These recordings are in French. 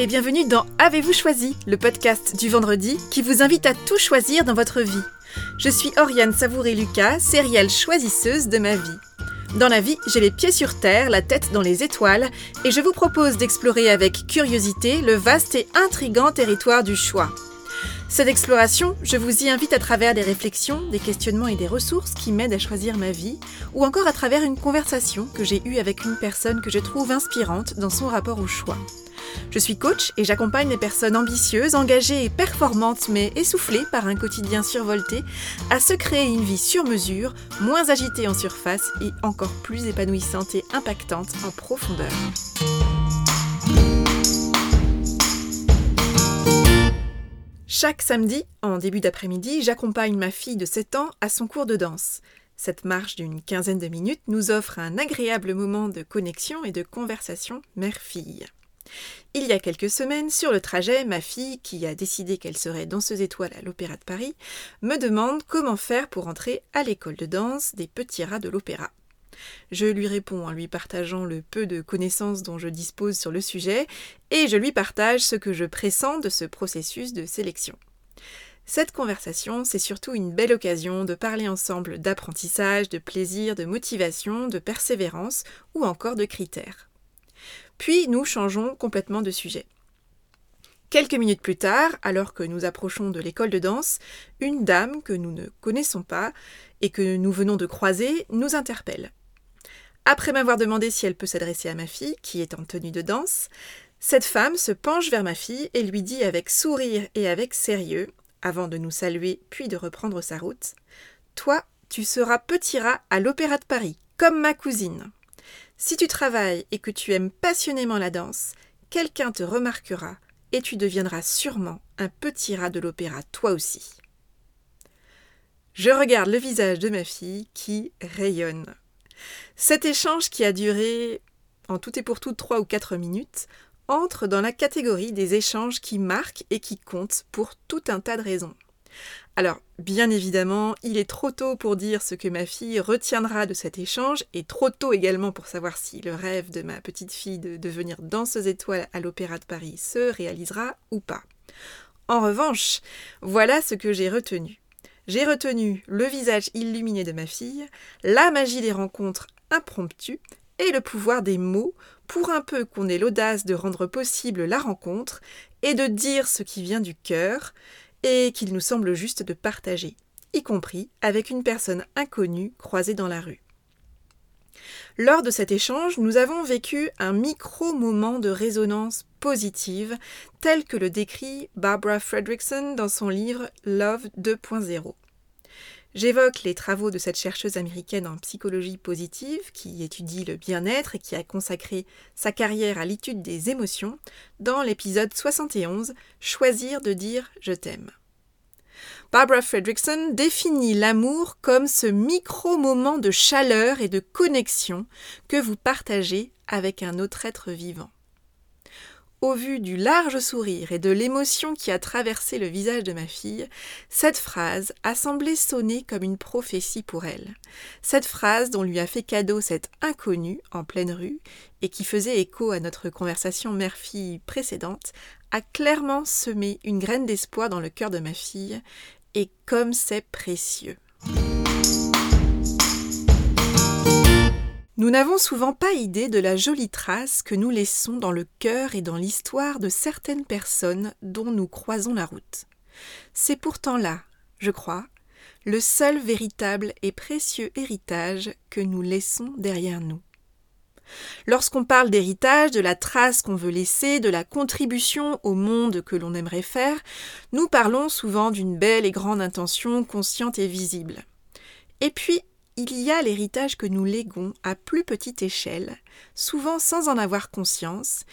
et bienvenue dans Avez-vous choisi, le podcast du vendredi qui vous invite à tout choisir dans votre vie. Je suis Oriane Savouré-Lucas, sérielle choisisseuse de ma vie. Dans la vie, j'ai les pieds sur terre, la tête dans les étoiles, et je vous propose d'explorer avec curiosité le vaste et intrigant territoire du choix. Cette exploration, je vous y invite à travers des réflexions, des questionnements et des ressources qui m'aident à choisir ma vie, ou encore à travers une conversation que j'ai eue avec une personne que je trouve inspirante dans son rapport au choix. Je suis coach et j'accompagne les personnes ambitieuses, engagées et performantes, mais essoufflées par un quotidien survolté, à se créer une vie sur mesure, moins agitée en surface et encore plus épanouissante et impactante en profondeur. Chaque samedi, en début d'après-midi, j'accompagne ma fille de 7 ans à son cours de danse. Cette marche d'une quinzaine de minutes nous offre un agréable moment de connexion et de conversation mère-fille. Il y a quelques semaines, sur le trajet, ma fille, qui a décidé qu'elle serait danseuse étoile à l'Opéra de Paris, me demande comment faire pour entrer à l'école de danse des petits rats de l'Opéra. Je lui réponds en lui partageant le peu de connaissances dont je dispose sur le sujet, et je lui partage ce que je pressens de ce processus de sélection. Cette conversation, c'est surtout une belle occasion de parler ensemble d'apprentissage, de plaisir, de motivation, de persévérance ou encore de critères. Puis nous changeons complètement de sujet. Quelques minutes plus tard, alors que nous approchons de l'école de danse, une dame que nous ne connaissons pas et que nous venons de croiser nous interpelle. Après m'avoir demandé si elle peut s'adresser à ma fille, qui est en tenue de danse, cette femme se penche vers ma fille et lui dit avec sourire et avec sérieux, avant de nous saluer puis de reprendre sa route Toi, tu seras petit rat à l'Opéra de Paris, comme ma cousine. Si tu travailles et que tu aimes passionnément la danse, quelqu'un te remarquera et tu deviendras sûrement un petit rat de l'opéra toi aussi. Je regarde le visage de ma fille qui rayonne. Cet échange qui a duré en tout et pour tout trois ou quatre minutes entre dans la catégorie des échanges qui marquent et qui comptent pour tout un tas de raisons. Alors, bien évidemment, il est trop tôt pour dire ce que ma fille retiendra de cet échange, et trop tôt également pour savoir si le rêve de ma petite fille de devenir danseuse étoile à l'Opéra de Paris se réalisera ou pas. En revanche, voilà ce que j'ai retenu. J'ai retenu le visage illuminé de ma fille, la magie des rencontres impromptues et le pouvoir des mots pour un peu qu'on ait l'audace de rendre possible la rencontre et de dire ce qui vient du cœur et qu'il nous semble juste de partager, y compris avec une personne inconnue croisée dans la rue. Lors de cet échange, nous avons vécu un micro-moment de résonance positive, tel que le décrit Barbara Fredrickson dans son livre Love 2.0. J'évoque les travaux de cette chercheuse américaine en psychologie positive qui étudie le bien-être et qui a consacré sa carrière à l'étude des émotions dans l'épisode 71 Choisir de dire je t'aime. Barbara Fredrickson définit l'amour comme ce micro-moment de chaleur et de connexion que vous partagez avec un autre être vivant. Au vu du large sourire et de l'émotion qui a traversé le visage de ma fille, cette phrase a semblé sonner comme une prophétie pour elle. Cette phrase dont lui a fait cadeau cet inconnu en pleine rue et qui faisait écho à notre conversation mère-fille précédente a clairement semé une graine d'espoir dans le cœur de ma fille, et comme c'est précieux. Nous n'avons souvent pas idée de la jolie trace que nous laissons dans le cœur et dans l'histoire de certaines personnes dont nous croisons la route. C'est pourtant là, je crois, le seul véritable et précieux héritage que nous laissons derrière nous. Lorsqu'on parle d'héritage, de la trace qu'on veut laisser, de la contribution au monde que l'on aimerait faire, nous parlons souvent d'une belle et grande intention consciente et visible. Et puis, il y a l'héritage que nous léguons à plus petite échelle, souvent sans en avoir conscience,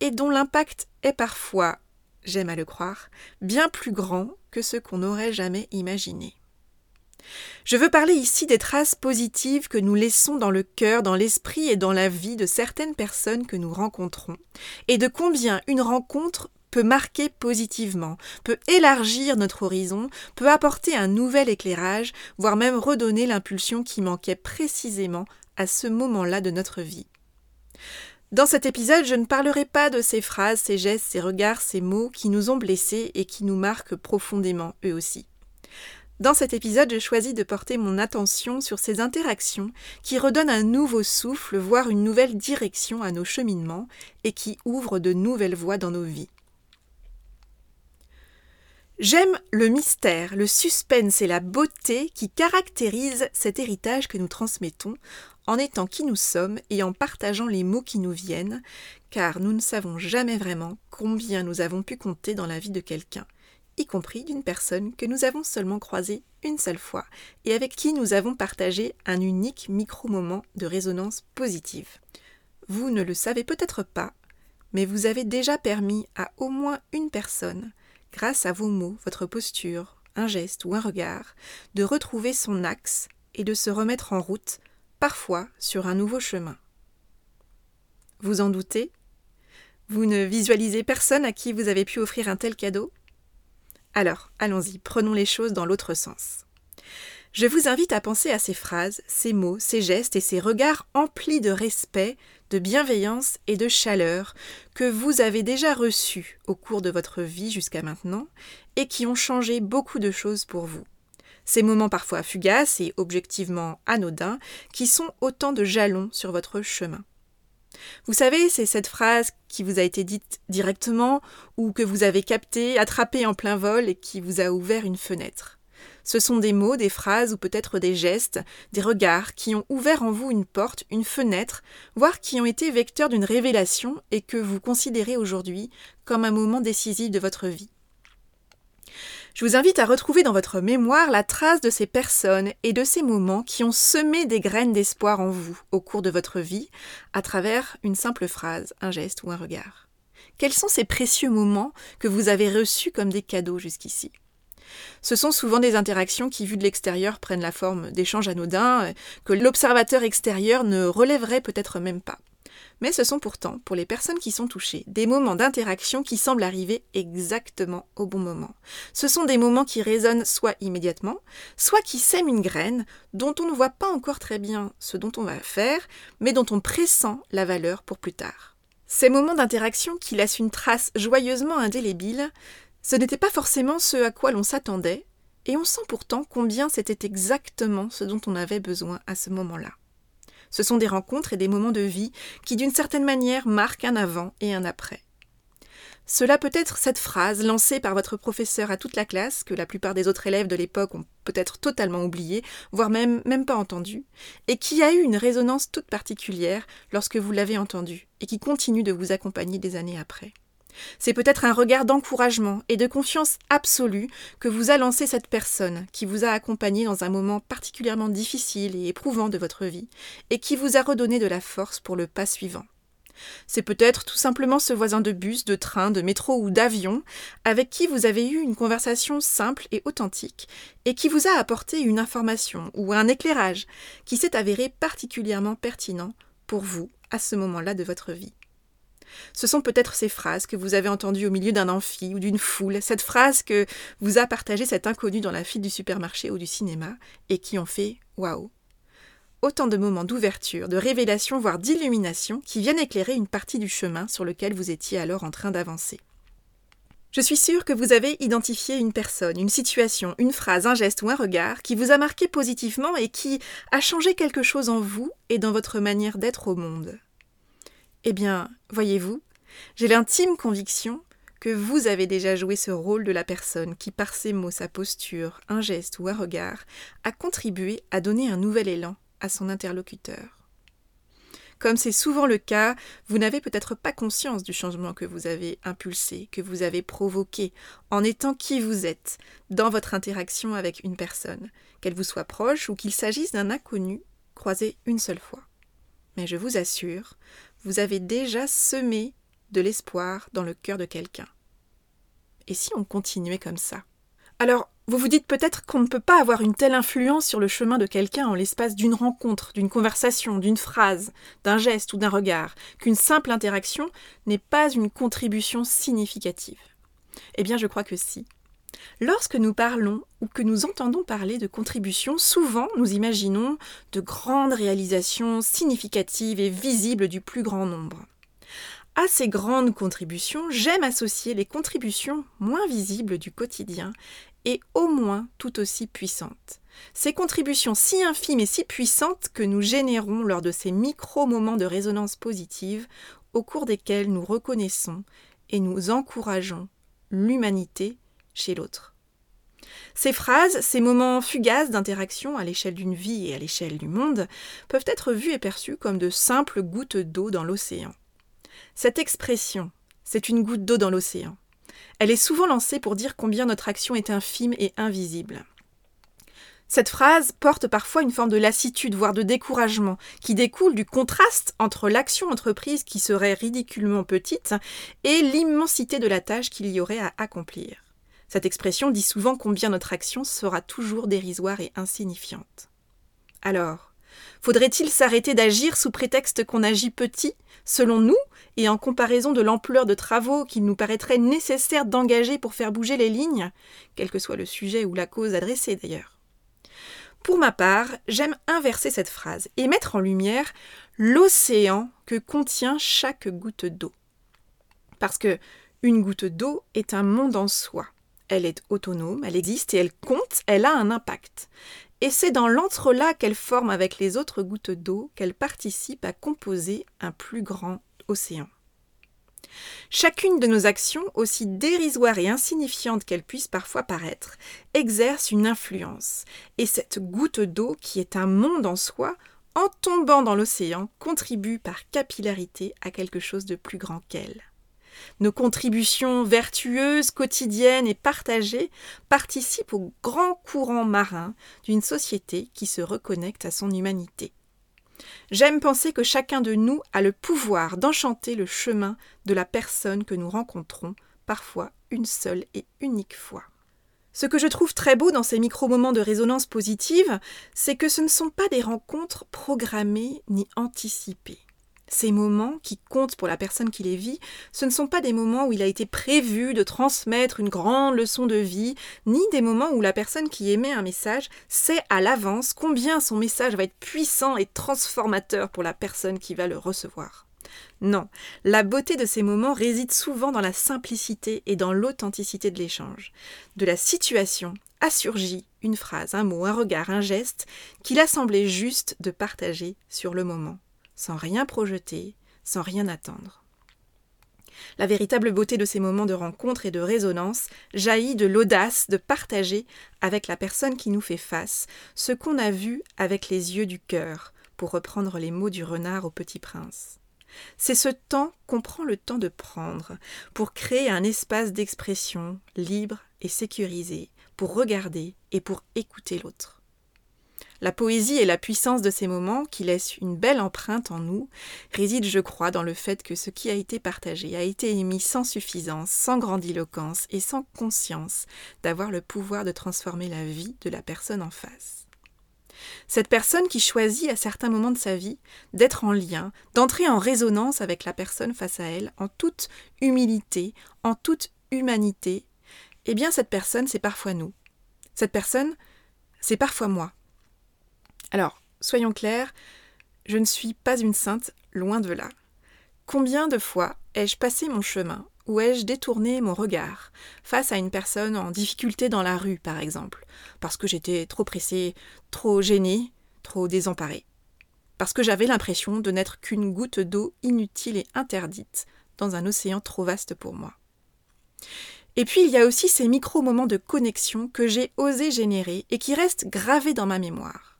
et dont l'impact est parfois, j'aime à le croire, bien plus grand que ce qu'on n'aurait jamais imaginé. Je veux parler ici des traces positives que nous laissons dans le cœur, dans l'esprit et dans la vie de certaines personnes que nous rencontrons, et de combien une rencontre peut marquer positivement, peut élargir notre horizon, peut apporter un nouvel éclairage, voire même redonner l'impulsion qui manquait précisément à ce moment-là de notre vie. Dans cet épisode, je ne parlerai pas de ces phrases, ces gestes, ces regards, ces mots qui nous ont blessés et qui nous marquent profondément eux aussi. Dans cet épisode, je choisis de porter mon attention sur ces interactions qui redonnent un nouveau souffle, voire une nouvelle direction à nos cheminements et qui ouvrent de nouvelles voies dans nos vies. J'aime le mystère, le suspense et la beauté qui caractérisent cet héritage que nous transmettons en étant qui nous sommes et en partageant les mots qui nous viennent, car nous ne savons jamais vraiment combien nous avons pu compter dans la vie de quelqu'un, y compris d'une personne que nous avons seulement croisée une seule fois et avec qui nous avons partagé un unique micro-moment de résonance positive. Vous ne le savez peut-être pas, mais vous avez déjà permis à au moins une personne grâce à vos mots, votre posture, un geste ou un regard, de retrouver son axe et de se remettre en route, parfois sur un nouveau chemin. Vous en doutez? Vous ne visualisez personne à qui vous avez pu offrir un tel cadeau? Alors, allons-y, prenons les choses dans l'autre sens. Je vous invite à penser à ces phrases, ces mots, ces gestes et ces regards emplis de respect, de bienveillance et de chaleur que vous avez déjà reçus au cours de votre vie jusqu'à maintenant et qui ont changé beaucoup de choses pour vous. Ces moments parfois fugaces et objectivement anodins qui sont autant de jalons sur votre chemin. Vous savez, c'est cette phrase qui vous a été dite directement ou que vous avez captée, attrapée en plein vol et qui vous a ouvert une fenêtre. Ce sont des mots, des phrases ou peut-être des gestes, des regards qui ont ouvert en vous une porte, une fenêtre, voire qui ont été vecteurs d'une révélation et que vous considérez aujourd'hui comme un moment décisif de votre vie. Je vous invite à retrouver dans votre mémoire la trace de ces personnes et de ces moments qui ont semé des graines d'espoir en vous au cours de votre vie à travers une simple phrase, un geste ou un regard. Quels sont ces précieux moments que vous avez reçus comme des cadeaux jusqu'ici? Ce sont souvent des interactions qui, vues de l'extérieur, prennent la forme d'échanges anodins, euh, que l'observateur extérieur ne relèverait peut-être même pas. Mais ce sont pourtant, pour les personnes qui sont touchées, des moments d'interaction qui semblent arriver exactement au bon moment. Ce sont des moments qui résonnent soit immédiatement, soit qui sèment une graine dont on ne voit pas encore très bien ce dont on va faire, mais dont on pressent la valeur pour plus tard. Ces moments d'interaction qui laissent une trace joyeusement indélébile, ce n'était pas forcément ce à quoi l'on s'attendait, et on sent pourtant combien c'était exactement ce dont on avait besoin à ce moment-là. Ce sont des rencontres et des moments de vie qui, d'une certaine manière, marquent un avant et un après. Cela peut être cette phrase lancée par votre professeur à toute la classe, que la plupart des autres élèves de l'époque ont peut-être totalement oubliée, voire même, même pas entendue, et qui a eu une résonance toute particulière lorsque vous l'avez entendue, et qui continue de vous accompagner des années après. C'est peut-être un regard d'encouragement et de confiance absolue que vous a lancé cette personne qui vous a accompagné dans un moment particulièrement difficile et éprouvant de votre vie et qui vous a redonné de la force pour le pas suivant. C'est peut-être tout simplement ce voisin de bus, de train, de métro ou d'avion avec qui vous avez eu une conversation simple et authentique et qui vous a apporté une information ou un éclairage qui s'est avéré particulièrement pertinent pour vous à ce moment-là de votre vie. Ce sont peut-être ces phrases que vous avez entendues au milieu d'un amphi ou d'une foule, cette phrase que vous a partagée cet inconnu dans la file du supermarché ou du cinéma, et qui ont fait waouh. Autant de moments d'ouverture, de révélation, voire d'illumination qui viennent éclairer une partie du chemin sur lequel vous étiez alors en train d'avancer. Je suis sûre que vous avez identifié une personne, une situation, une phrase, un geste ou un regard qui vous a marqué positivement et qui a changé quelque chose en vous et dans votre manière d'être au monde. Eh bien, voyez-vous, j'ai l'intime conviction que vous avez déjà joué ce rôle de la personne qui, par ses mots, sa posture, un geste ou un regard, a contribué à donner un nouvel élan à son interlocuteur. Comme c'est souvent le cas, vous n'avez peut-être pas conscience du changement que vous avez impulsé, que vous avez provoqué, en étant qui vous êtes, dans votre interaction avec une personne, qu'elle vous soit proche ou qu'il s'agisse d'un inconnu croisé une seule fois. Mais je vous assure, vous avez déjà semé de l'espoir dans le cœur de quelqu'un. Et si on continuait comme ça? Alors, vous vous dites peut-être qu'on ne peut pas avoir une telle influence sur le chemin de quelqu'un en l'espace d'une rencontre, d'une conversation, d'une phrase, d'un geste ou d'un regard, qu'une simple interaction n'est pas une contribution significative. Eh bien, je crois que si. Lorsque nous parlons ou que nous entendons parler de contribution, souvent nous imaginons de grandes réalisations significatives et visibles du plus grand nombre. À ces grandes contributions, j'aime associer les contributions moins visibles du quotidien et au moins tout aussi puissantes. Ces contributions si infimes et si puissantes que nous générons lors de ces micro-moments de résonance positive au cours desquels nous reconnaissons et nous encourageons l'humanité chez l'autre. Ces phrases, ces moments fugaces d'interaction à l'échelle d'une vie et à l'échelle du monde, peuvent être vus et perçus comme de simples gouttes d'eau dans l'océan. Cette expression, c'est une goutte d'eau dans l'océan. Elle est souvent lancée pour dire combien notre action est infime et invisible. Cette phrase porte parfois une forme de lassitude, voire de découragement, qui découle du contraste entre l'action entreprise qui serait ridiculement petite et l'immensité de la tâche qu'il y aurait à accomplir. Cette expression dit souvent combien notre action sera toujours dérisoire et insignifiante. Alors, faudrait-il s'arrêter d'agir sous prétexte qu'on agit petit, selon nous, et en comparaison de l'ampleur de travaux qu'il nous paraîtrait nécessaire d'engager pour faire bouger les lignes, quel que soit le sujet ou la cause adressée d'ailleurs? Pour ma part, j'aime inverser cette phrase et mettre en lumière l'océan que contient chaque goutte d'eau. Parce que une goutte d'eau est un monde en soi. Elle est autonome, elle existe et elle compte, elle a un impact. Et c'est dans l'entrelac qu'elle forme avec les autres gouttes d'eau qu'elle participe à composer un plus grand océan. Chacune de nos actions, aussi dérisoires et insignifiantes qu'elles puissent parfois paraître, exerce une influence, et cette goutte d'eau, qui est un monde en soi, en tombant dans l'océan, contribue par capillarité à quelque chose de plus grand qu'elle. Nos contributions vertueuses, quotidiennes et partagées participent au grand courant marin d'une société qui se reconnecte à son humanité. J'aime penser que chacun de nous a le pouvoir d'enchanter le chemin de la personne que nous rencontrons, parfois une seule et unique fois. Ce que je trouve très beau dans ces micro-moments de résonance positive, c'est que ce ne sont pas des rencontres programmées ni anticipées. Ces moments qui comptent pour la personne qui les vit, ce ne sont pas des moments où il a été prévu de transmettre une grande leçon de vie, ni des moments où la personne qui émet un message sait à l'avance combien son message va être puissant et transformateur pour la personne qui va le recevoir. Non, la beauté de ces moments réside souvent dans la simplicité et dans l'authenticité de l'échange. De la situation a surgi une phrase, un mot, un regard, un geste qu'il a semblé juste de partager sur le moment sans rien projeter, sans rien attendre. La véritable beauté de ces moments de rencontre et de résonance jaillit de l'audace de partager avec la personne qui nous fait face ce qu'on a vu avec les yeux du cœur, pour reprendre les mots du renard au petit prince. C'est ce temps qu'on prend le temps de prendre pour créer un espace d'expression libre et sécurisé, pour regarder et pour écouter l'autre. La poésie et la puissance de ces moments, qui laissent une belle empreinte en nous, résident, je crois, dans le fait que ce qui a été partagé a été émis sans suffisance, sans grandiloquence et sans conscience d'avoir le pouvoir de transformer la vie de la personne en face. Cette personne qui choisit à certains moments de sa vie d'être en lien, d'entrer en résonance avec la personne face à elle, en toute humilité, en toute humanité, eh bien cette personne, c'est parfois nous. Cette personne, c'est parfois moi. Alors, soyons clairs, je ne suis pas une sainte, loin de là. Combien de fois ai-je passé mon chemin ou ai-je détourné mon regard face à une personne en difficulté dans la rue, par exemple, parce que j'étais trop pressée, trop gênée, trop désemparée, parce que j'avais l'impression de n'être qu'une goutte d'eau inutile et interdite dans un océan trop vaste pour moi. Et puis il y a aussi ces micro-moments de connexion que j'ai osé générer et qui restent gravés dans ma mémoire.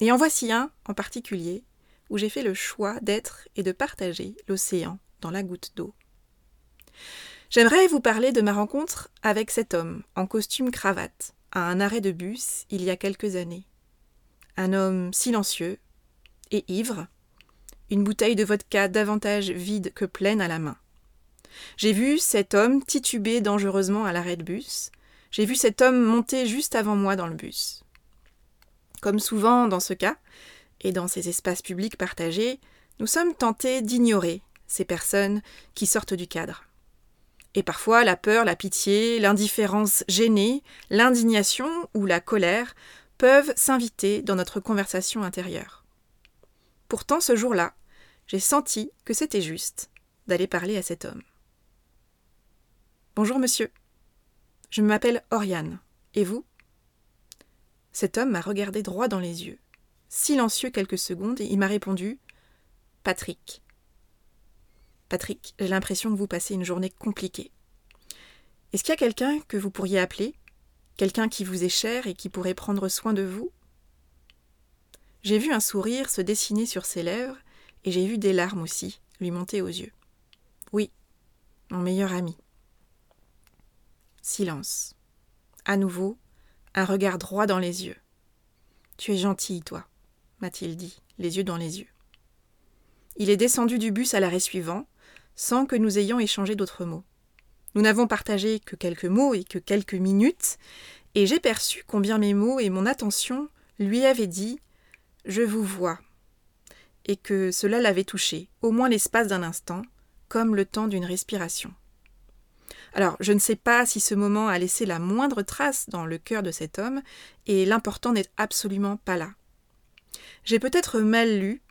Et en voici un en particulier où j'ai fait le choix d'être et de partager l'océan dans la goutte d'eau. J'aimerais vous parler de ma rencontre avec cet homme en costume cravate à un arrêt de bus il y a quelques années. Un homme silencieux et ivre, une bouteille de vodka davantage vide que pleine à la main. J'ai vu cet homme tituber dangereusement à l'arrêt de bus. J'ai vu cet homme monter juste avant moi dans le bus. Comme souvent dans ce cas, et dans ces espaces publics partagés, nous sommes tentés d'ignorer ces personnes qui sortent du cadre. Et parfois la peur, la pitié, l'indifférence gênée, l'indignation ou la colère peuvent s'inviter dans notre conversation intérieure. Pourtant ce jour-là, j'ai senti que c'était juste d'aller parler à cet homme. Bonjour monsieur. Je m'appelle Oriane. Et vous? Cet homme m'a regardé droit dans les yeux. Silencieux quelques secondes, et il m'a répondu Patrick. Patrick, j'ai l'impression que vous passez une journée compliquée. Est-ce qu'il y a quelqu'un que vous pourriez appeler? Quelqu'un qui vous est cher et qui pourrait prendre soin de vous J'ai vu un sourire se dessiner sur ses lèvres et j'ai vu des larmes aussi lui monter aux yeux. Oui, mon meilleur ami. Silence. À nouveau, un regard droit dans les yeux. Tu es gentil, toi, m'a-t-il dit, les yeux dans les yeux. Il est descendu du bus à l'arrêt suivant, sans que nous ayons échangé d'autres mots. Nous n'avons partagé que quelques mots et que quelques minutes, et j'ai perçu combien mes mots et mon attention lui avaient dit Je vous vois, et que cela l'avait touché, au moins l'espace d'un instant, comme le temps d'une respiration. Alors, je ne sais pas si ce moment a laissé la moindre trace dans le cœur de cet homme, et l'important n'est absolument pas là. J'ai peut-être mal lu,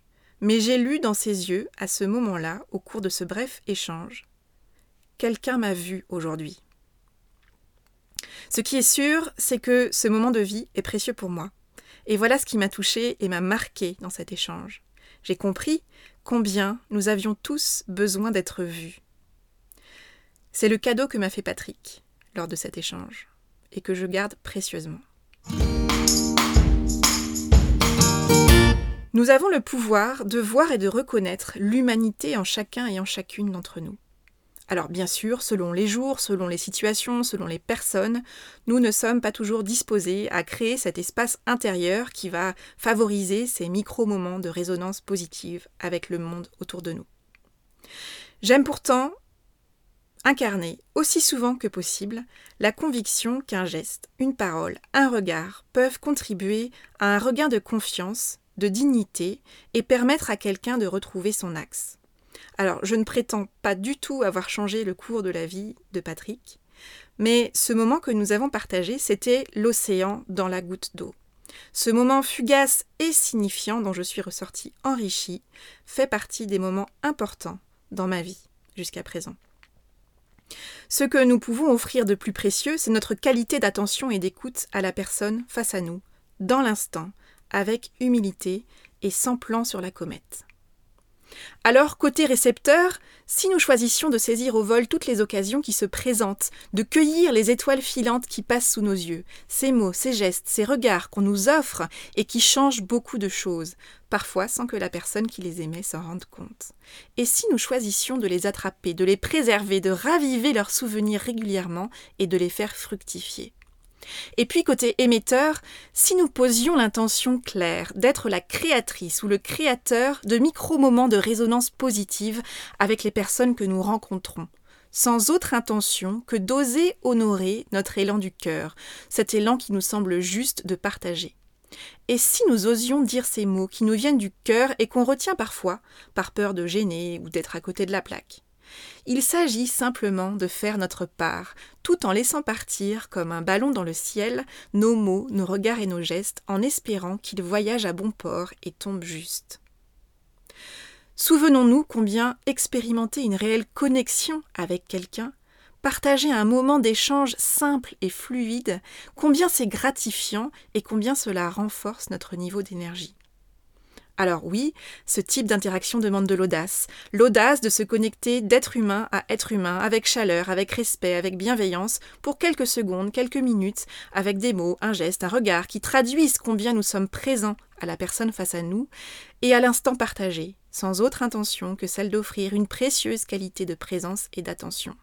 mais j'ai lu dans ses yeux, à ce moment-là, au cours de ce bref échange, Quelqu'un m'a vu aujourd'hui. Ce qui est sûr, c'est que ce moment de vie est précieux pour moi. Et voilà ce qui m'a touché et m'a marqué dans cet échange. J'ai compris combien nous avions tous besoin d'être vus. C'est le cadeau que m'a fait Patrick lors de cet échange et que je garde précieusement. Nous avons le pouvoir de voir et de reconnaître l'humanité en chacun et en chacune d'entre nous. Alors bien sûr, selon les jours, selon les situations, selon les personnes, nous ne sommes pas toujours disposés à créer cet espace intérieur qui va favoriser ces micro-moments de résonance positive avec le monde autour de nous. J'aime pourtant incarner aussi souvent que possible la conviction qu'un geste, une parole, un regard peuvent contribuer à un regain de confiance de dignité et permettre à quelqu'un de retrouver son axe. Alors, je ne prétends pas du tout avoir changé le cours de la vie de Patrick, mais ce moment que nous avons partagé, c'était l'océan dans la goutte d'eau. Ce moment fugace et signifiant dont je suis ressortie enrichie fait partie des moments importants dans ma vie jusqu'à présent. Ce que nous pouvons offrir de plus précieux, c'est notre qualité d'attention et d'écoute à la personne face à nous, dans l'instant, avec humilité et sans plan sur la comète. Alors, côté récepteur, si nous choisissions de saisir au vol toutes les occasions qui se présentent, de cueillir les étoiles filantes qui passent sous nos yeux, ces mots, ces gestes, ces regards qu'on nous offre et qui changent beaucoup de choses, parfois sans que la personne qui les émet s'en rende compte. Et si nous choisissions de les attraper, de les préserver, de raviver leurs souvenirs régulièrement et de les faire fructifier? Et puis côté émetteur, si nous posions l'intention claire d'être la créatrice ou le créateur de micro-moments de résonance positive avec les personnes que nous rencontrons, sans autre intention que d'oser honorer notre élan du cœur, cet élan qui nous semble juste de partager. Et si nous osions dire ces mots qui nous viennent du cœur et qu'on retient parfois, par peur de gêner ou d'être à côté de la plaque? Il s'agit simplement de faire notre part, tout en laissant partir, comme un ballon dans le ciel, nos mots, nos regards et nos gestes, en espérant qu'ils voyagent à bon port et tombent juste. Souvenons-nous combien expérimenter une réelle connexion avec quelqu'un, partager un moment d'échange simple et fluide, combien c'est gratifiant et combien cela renforce notre niveau d'énergie. Alors oui, ce type d'interaction demande de l'audace. L'audace de se connecter d'être humain à être humain, avec chaleur, avec respect, avec bienveillance, pour quelques secondes, quelques minutes, avec des mots, un geste, un regard qui traduisent combien nous sommes présents à la personne face à nous, et à l'instant partagé, sans autre intention que celle d'offrir une précieuse qualité de présence et d'attention.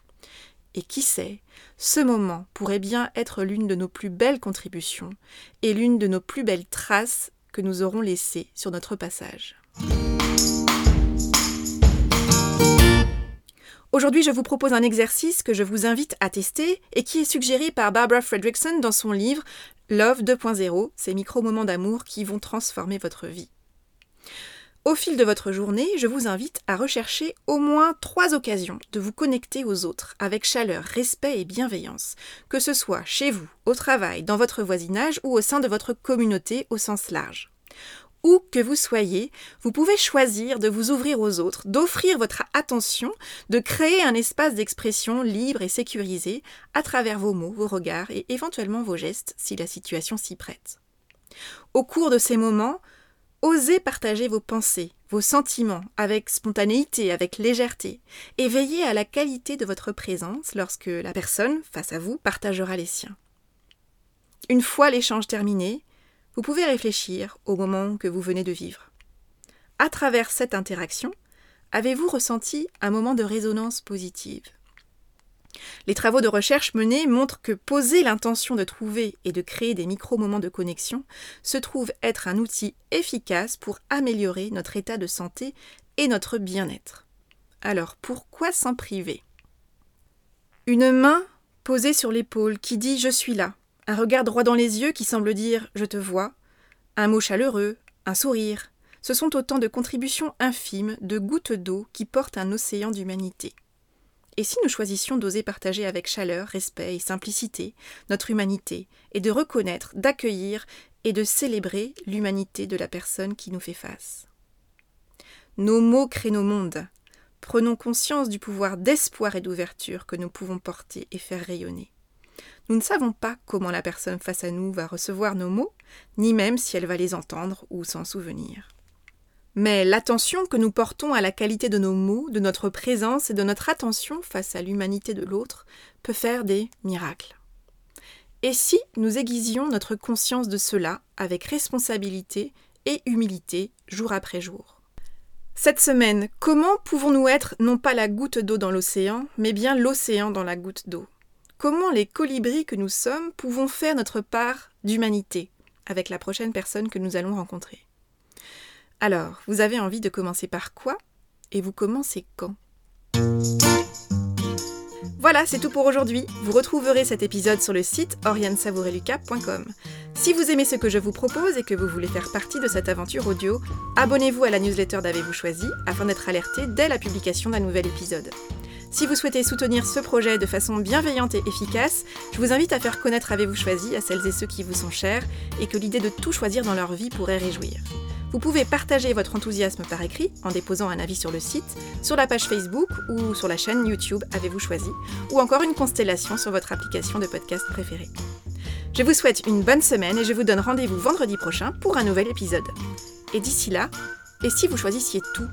Et qui sait, ce moment pourrait bien être l'une de nos plus belles contributions et l'une de nos plus belles traces nous aurons laissé sur notre passage. Aujourd'hui, je vous propose un exercice que je vous invite à tester et qui est suggéré par Barbara Fredrickson dans son livre Love 2.0, ces micro-moments d'amour qui vont transformer votre vie. Au fil de votre journée, je vous invite à rechercher au moins trois occasions de vous connecter aux autres avec chaleur, respect et bienveillance, que ce soit chez vous, au travail, dans votre voisinage ou au sein de votre communauté au sens large. où que vous soyez, vous pouvez choisir de vous ouvrir aux autres, d'offrir votre attention, de créer un espace d'expression libre et sécurisé à travers vos mots, vos regards et éventuellement vos gestes si la situation s'y prête. Au cours de ces moments, osez partager vos pensées, vos sentiments avec spontanéité, avec légèreté, et veillez à la qualité de votre présence lorsque la personne face à vous partagera les siens. Une fois l'échange terminé, vous pouvez réfléchir au moment que vous venez de vivre. À travers cette interaction, avez-vous ressenti un moment de résonance positive? Les travaux de recherche menés montrent que poser l'intention de trouver et de créer des micro-moments de connexion se trouve être un outil efficace pour améliorer notre état de santé et notre bien-être. Alors pourquoi s'en priver? Une main posée sur l'épaule qui dit Je suis là, un regard droit dans les yeux qui semble dire Je te vois, un mot chaleureux, un sourire, ce sont autant de contributions infimes, de gouttes d'eau qui portent un océan d'humanité. Et si nous choisissions d'oser partager avec chaleur, respect et simplicité notre humanité, et de reconnaître, d'accueillir et de célébrer l'humanité de la personne qui nous fait face? Nos mots créent nos mondes. Prenons conscience du pouvoir d'espoir et d'ouverture que nous pouvons porter et faire rayonner. Nous ne savons pas comment la personne face à nous va recevoir nos mots, ni même si elle va les entendre ou s'en souvenir. Mais l'attention que nous portons à la qualité de nos mots, de notre présence et de notre attention face à l'humanité de l'autre peut faire des miracles. Et si nous aiguisions notre conscience de cela avec responsabilité et humilité jour après jour? Cette semaine, comment pouvons-nous être non pas la goutte d'eau dans l'océan, mais bien l'océan dans la goutte d'eau? Comment les colibris que nous sommes pouvons faire notre part d'humanité? Avec la prochaine personne que nous allons rencontrer alors, vous avez envie de commencer par quoi Et vous commencez quand? Voilà, c'est tout pour aujourd'hui. Vous retrouverez cet épisode sur le site oriansavoureluca.com. Si vous aimez ce que je vous propose et que vous voulez faire partie de cette aventure audio, abonnez-vous à la newsletter d'Avez-vous choisi afin d'être alerté dès la publication d'un nouvel épisode. Si vous souhaitez soutenir ce projet de façon bienveillante et efficace, je vous invite à faire connaître Avez-vous choisi à celles et ceux qui vous sont chers et que l'idée de tout choisir dans leur vie pourrait réjouir. Vous pouvez partager votre enthousiasme par écrit en déposant un avis sur le site, sur la page Facebook ou sur la chaîne YouTube Avez-vous choisi, ou encore une constellation sur votre application de podcast préférée. Je vous souhaite une bonne semaine et je vous donne rendez-vous vendredi prochain pour un nouvel épisode. Et d'ici là, et si vous choisissiez tout?